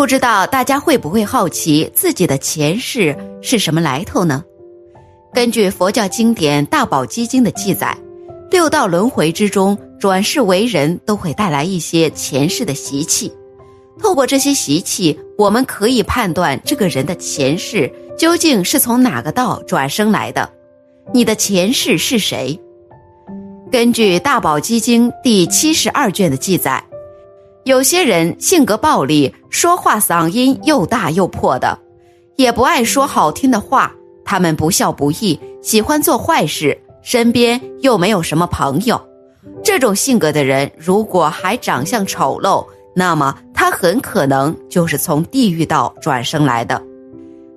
不知道大家会不会好奇自己的前世是什么来头呢？根据佛教经典《大宝积经》的记载，六道轮回之中，转世为人都会带来一些前世的习气。透过这些习气，我们可以判断这个人的前世究竟是从哪个道转生来的。你的前世是谁？根据《大宝积经》第七十二卷的记载，有些人性格暴戾，说话嗓音又大又破的，也不爱说好听的话。他们不孝不义，喜欢做坏事，身边又没有什么朋友。这种性格的人，如果还长相丑陋，那么他很可能就是从地狱道转生来的。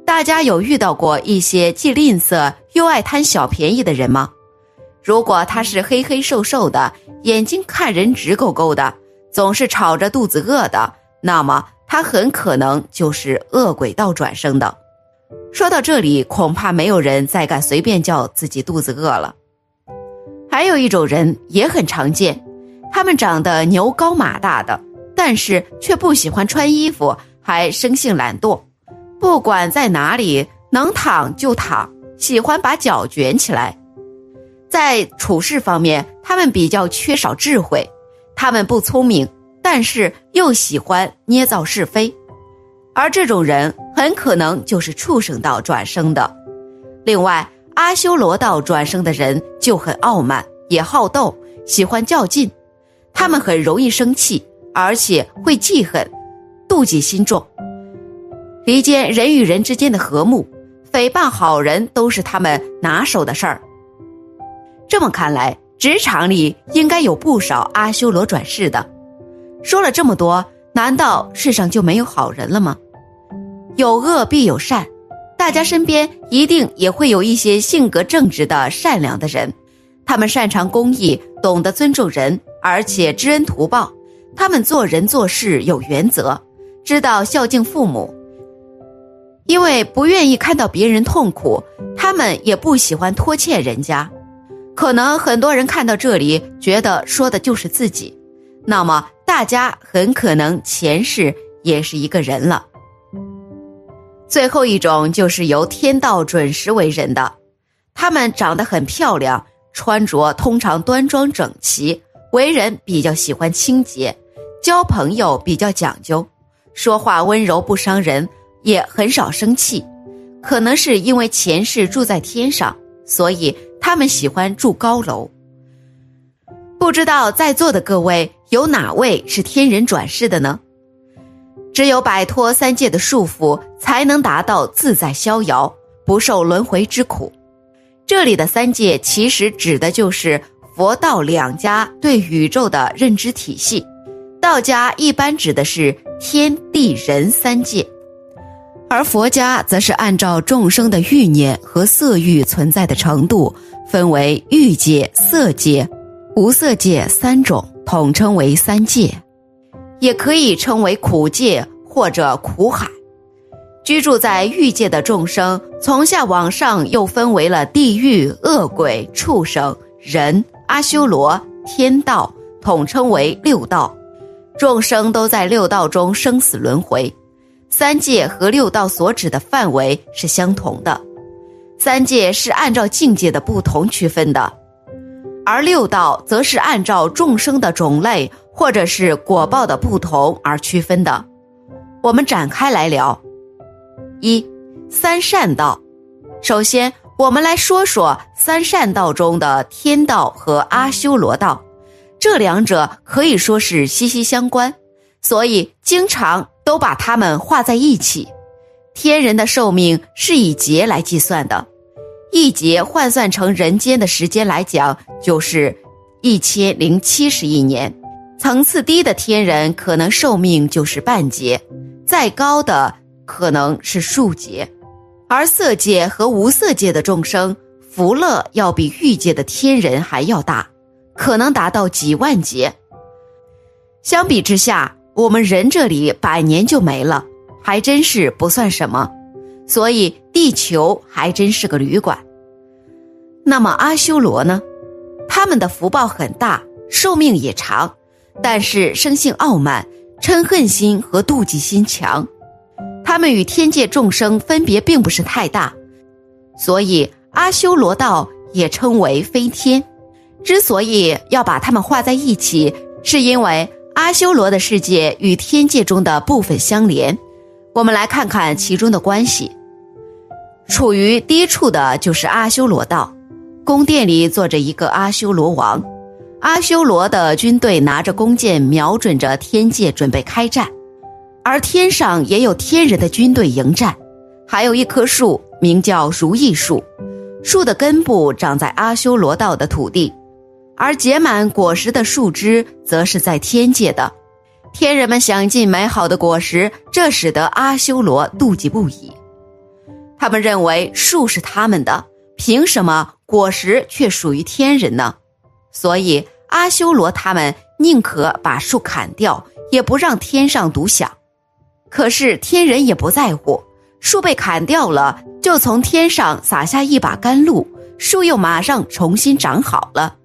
大家有遇到过一些既吝啬又爱贪小便宜的人吗？如果他是黑黑瘦瘦的，眼睛看人直勾勾的，总是吵着肚子饿的，那么他很可能就是恶鬼道转生的。说到这里，恐怕没有人再敢随便叫自己肚子饿了。还有一种人也很常见，他们长得牛高马大的。但是却不喜欢穿衣服，还生性懒惰，不管在哪里能躺就躺，喜欢把脚卷起来。在处事方面，他们比较缺少智慧，他们不聪明，但是又喜欢捏造是非，而这种人很可能就是畜生道转生的。另外，阿修罗道转生的人就很傲慢，也好斗，喜欢较劲，他们很容易生气。而且会记恨、妒忌心重，离间人与人之间的和睦，诽谤好人都是他们拿手的事儿。这么看来，职场里应该有不少阿修罗转世的。说了这么多，难道世上就没有好人了吗？有恶必有善，大家身边一定也会有一些性格正直的善良的人，他们擅长公益，懂得尊重人，而且知恩图报。他们做人做事有原则，知道孝敬父母。因为不愿意看到别人痛苦，他们也不喜欢拖欠人家。可能很多人看到这里，觉得说的就是自己。那么大家很可能前世也是一个人了。最后一种就是由天道准时为人的，他们长得很漂亮，穿着通常端庄整齐，为人比较喜欢清洁。交朋友比较讲究，说话温柔不伤人，也很少生气。可能是因为前世住在天上，所以他们喜欢住高楼。不知道在座的各位有哪位是天人转世的呢？只有摆脱三界的束缚，才能达到自在逍遥，不受轮回之苦。这里的三界其实指的就是佛道两家对宇宙的认知体系。道家一般指的是天地人三界，而佛家则是按照众生的欲念和色欲存在的程度，分为欲界、色界、无色界三种，统称为三界，也可以称为苦界或者苦海。居住在欲界的众生，从下往上又分为了地狱、恶鬼、畜生、人、阿修罗、天道，统称为六道。众生都在六道中生死轮回，三界和六道所指的范围是相同的，三界是按照境界的不同区分的，而六道则是按照众生的种类或者是果报的不同而区分的。我们展开来聊。一三善道，首先我们来说说三善道中的天道和阿修罗道。这两者可以说是息息相关，所以经常都把它们画在一起。天人的寿命是以劫来计算的，一劫换算成人间的时间来讲，就是一千零七十亿年。层次低的天人可能寿命就是半劫，再高的可能是数劫。而色界和无色界的众生福乐要比欲界的天人还要大。可能达到几万劫。相比之下，我们人这里百年就没了，还真是不算什么。所以地球还真是个旅馆。那么阿修罗呢？他们的福报很大，寿命也长，但是生性傲慢，嗔恨心和妒忌心强，他们与天界众生分别并不是太大，所以阿修罗道也称为飞天。之所以要把他们画在一起，是因为阿修罗的世界与天界中的部分相连。我们来看看其中的关系。处于低处的就是阿修罗道，宫殿里坐着一个阿修罗王，阿修罗的军队拿着弓箭瞄准着天界，准备开战。而天上也有天人的军队迎战，还有一棵树，名叫如意树，树的根部长在阿修罗道的土地。而结满果实的树枝，则是在天界的，天人们享尽美好的果实，这使得阿修罗妒忌不已。他们认为树是他们的，凭什么果实却属于天人呢？所以阿修罗他们宁可把树砍掉，也不让天上独享。可是天人也不在乎，树被砍掉了，就从天上撒下一把甘露，树又马上重新长好了。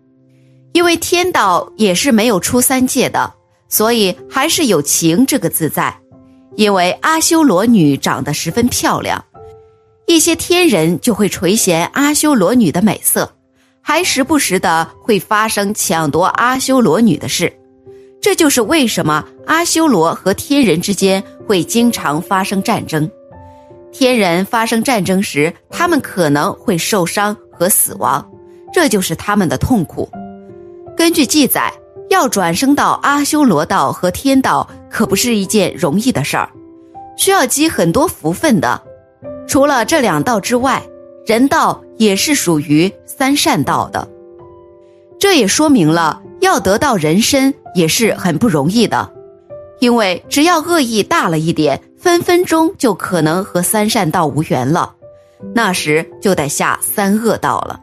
因为天道也是没有出三界的，所以还是有情这个字在。因为阿修罗女长得十分漂亮，一些天人就会垂涎阿修罗女的美色，还时不时的会发生抢夺阿修罗女的事。这就是为什么阿修罗和天人之间会经常发生战争。天人发生战争时，他们可能会受伤和死亡，这就是他们的痛苦。根据记载，要转生到阿修罗道和天道，可不是一件容易的事儿，需要积很多福分的。除了这两道之外，人道也是属于三善道的。这也说明了，要得到人身也是很不容易的，因为只要恶意大了一点，分分钟就可能和三善道无缘了，那时就得下三恶道了。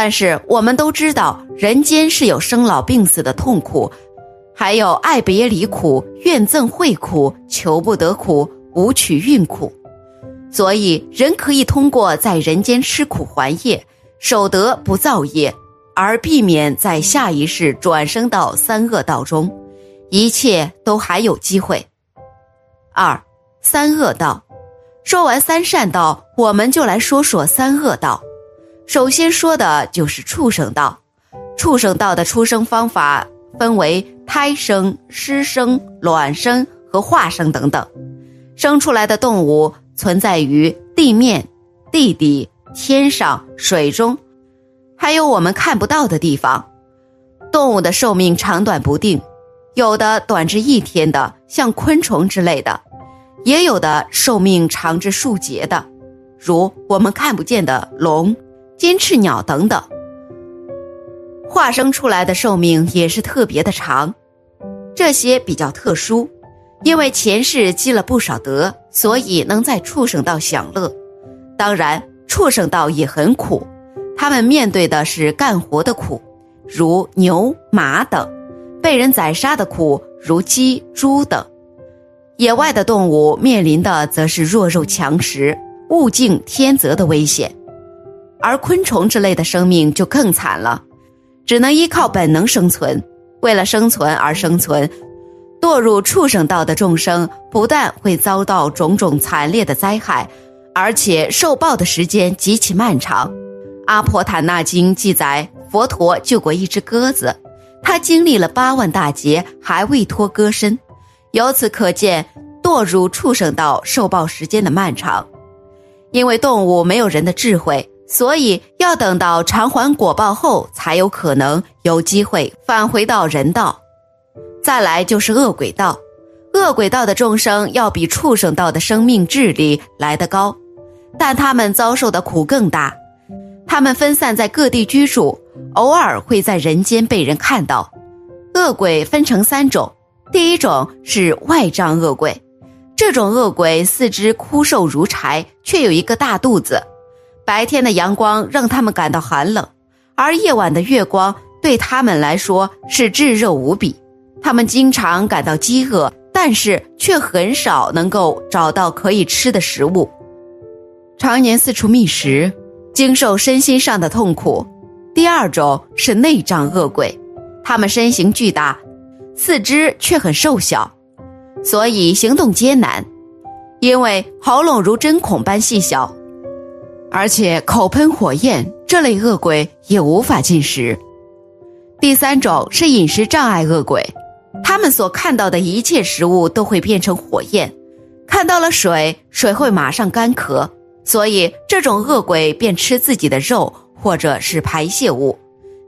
但是我们都知道，人间是有生老病死的痛苦，还有爱别离苦、怨憎会苦、求不得苦、无取运苦。所以，人可以通过在人间吃苦还业，守德不造业，而避免在下一世转生到三恶道中，一切都还有机会。二三恶道，说完三善道，我们就来说说三恶道。首先说的就是畜生道，畜生道的出生方法分为胎生、湿生、卵生和化生等等，生出来的动物存在于地面、地底、天上、水中，还有我们看不到的地方。动物的寿命长短不定，有的短至一天的，像昆虫之类的，也有的寿命长至数节的，如我们看不见的龙。金翅鸟等等，化生出来的寿命也是特别的长。这些比较特殊，因为前世积了不少德，所以能在畜生道享乐。当然，畜生道也很苦，他们面对的是干活的苦，如牛、马等；被人宰杀的苦，如鸡、猪等。野外的动物面临的则是弱肉强食、物竞天择的危险。而昆虫之类的生命就更惨了，只能依靠本能生存。为了生存而生存，堕入畜生道的众生不但会遭到种种惨烈的灾害，而且受报的时间极其漫长。阿婆坦纳经记载，佛陀救过一只鸽子，他经历了八万大劫还未脱鸽身，由此可见堕入畜生道受报时间的漫长。因为动物没有人的智慧。所以要等到偿还果报后，才有可能有机会返回到人道。再来就是恶鬼道，恶鬼道的众生要比畜生道的生命智力来得高，但他们遭受的苦更大。他们分散在各地居住，偶尔会在人间被人看到。恶鬼分成三种，第一种是外障恶鬼，这种恶鬼四肢枯瘦如柴，却有一个大肚子。白天的阳光让他们感到寒冷，而夜晚的月光对他们来说是炙热无比。他们经常感到饥饿，但是却很少能够找到可以吃的食物，常年四处觅食，经受身心上的痛苦。第二种是内脏恶鬼，他们身形巨大，四肢却很瘦小，所以行动艰难。因为喉咙如针孔般细小，而且口喷火焰，这类恶鬼也无法进食。第三种是饮食障碍恶鬼，他们所看到的一切食物都会变成火焰，看到了水，水会马上干渴，所以这种恶鬼便吃自己的肉或者是排泄物。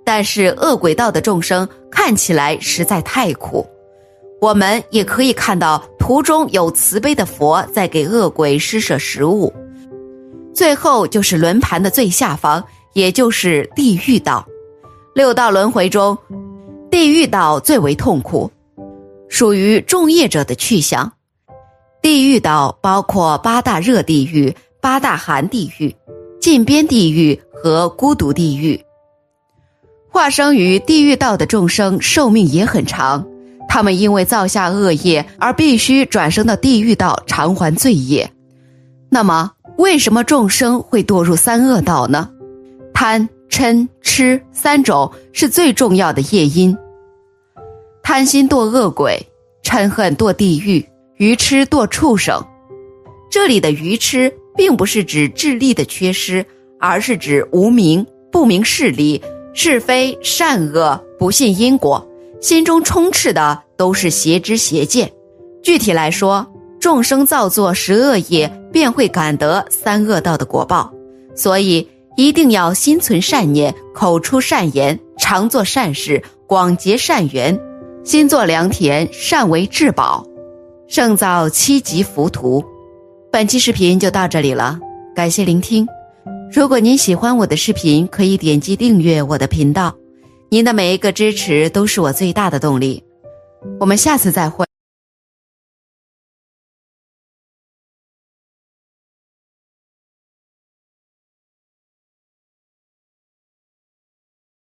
但是恶鬼道的众生看起来实在太苦，我们也可以看到途中有慈悲的佛在给恶鬼施舍食物。最后就是轮盘的最下方，也就是地狱道。六道轮回中，地狱道最为痛苦，属于重业者的去向。地狱道包括八大热地狱、八大寒地狱、禁边地狱和孤独地狱。化生于地狱道的众生寿命也很长，他们因为造下恶业而必须转生到地狱道偿还罪业。那么，为什么众生会堕入三恶道呢？贪。嗔痴三种是最重要的业因。贪心堕恶鬼，嗔恨堕地狱，愚痴堕畜生。这里的愚痴并不是指智力的缺失，而是指无明、不明事理、是非善恶、不信因果，心中充斥的都是邪知邪见。具体来说，众生造作十恶业，便会感得三恶道的果报。所以。一定要心存善念，口出善言，常做善事，广结善缘，心作良田，善为至宝，胜造七级浮屠。本期视频就到这里了，感谢聆听。如果您喜欢我的视频，可以点击订阅我的频道，您的每一个支持都是我最大的动力。我们下次再会。